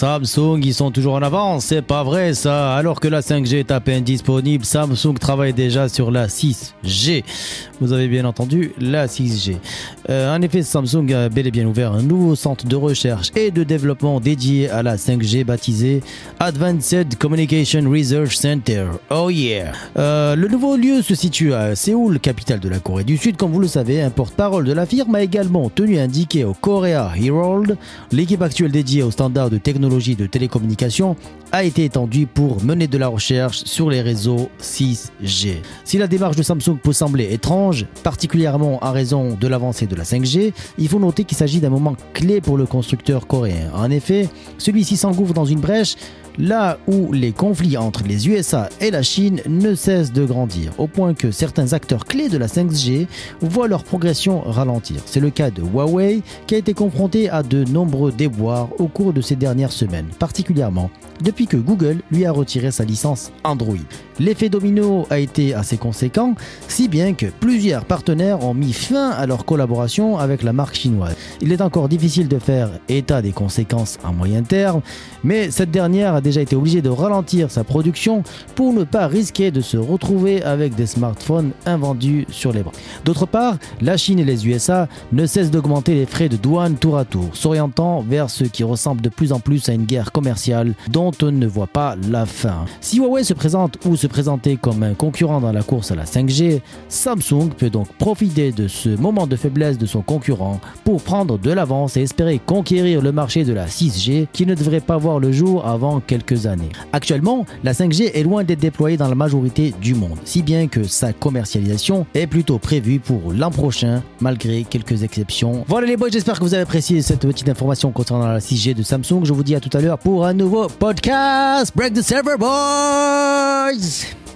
Samsung, ils sont toujours en avance, c'est pas vrai ça. Alors que la 5G est à peine disponible, Samsung travaille déjà sur la 6G. Vous avez bien entendu, la 6G. Euh, en effet, Samsung a bel et bien ouvert un nouveau centre de recherche et de développement dédié à la 5G baptisé Advanced Communication Research Center. Oh yeah. Euh, le nouveau lieu se situe à Séoul, capitale de la Corée du Sud. Comme vous le savez, un porte-parole de la firme a également tenu à indiquer au Korea Herald, l'équipe actuelle dédiée aux standards de technologie de télécommunication a été étendue pour mener de la recherche sur les réseaux 6G. Si la démarche de Samsung peut sembler étrange, particulièrement en raison de l'avancée de la 5G, il faut noter qu'il s'agit d'un moment clé pour le constructeur coréen. En effet, celui-ci s'engouffre dans une brèche là où les conflits entre les USA et la Chine ne cessent de grandir, au point que certains acteurs clés de la 5G voient leur progression ralentir. C'est le cas de Huawei qui a été confronté à de nombreux déboires au cours de ces dernières semaines, particulièrement depuis que Google lui a retiré sa licence Android. L'effet domino a été assez conséquent, si bien que plusieurs partenaires ont mis fin à leur collaboration avec la marque chinoise. Il est encore difficile de faire état des conséquences à moyen terme, mais cette dernière a été obligée de ralentir sa production pour ne pas risquer de se retrouver avec des smartphones invendus sur les bras. D'autre part, la Chine et les USA ne cessent d'augmenter les frais de douane tour à tour, s'orientant vers ce qui ressemble de plus en plus à une guerre commerciale dont on ne voit pas la fin. Si Huawei se présente ou se présentait comme un concurrent dans la course à la 5G, Samsung peut donc profiter de ce moment de faiblesse de son concurrent pour prendre de l'avance et espérer conquérir le marché de la 6G qui ne devrait pas voir le jour avant quelques années. Actuellement, la 5G est loin d'être déployée dans la majorité du monde, si bien que sa commercialisation est plutôt prévue pour l'an prochain, malgré quelques exceptions. Voilà les boys, j'espère que vous avez apprécié cette petite information concernant la 6G de Samsung. Je vous dis à tout à l'heure pour un nouveau podcast. Break the server, boys!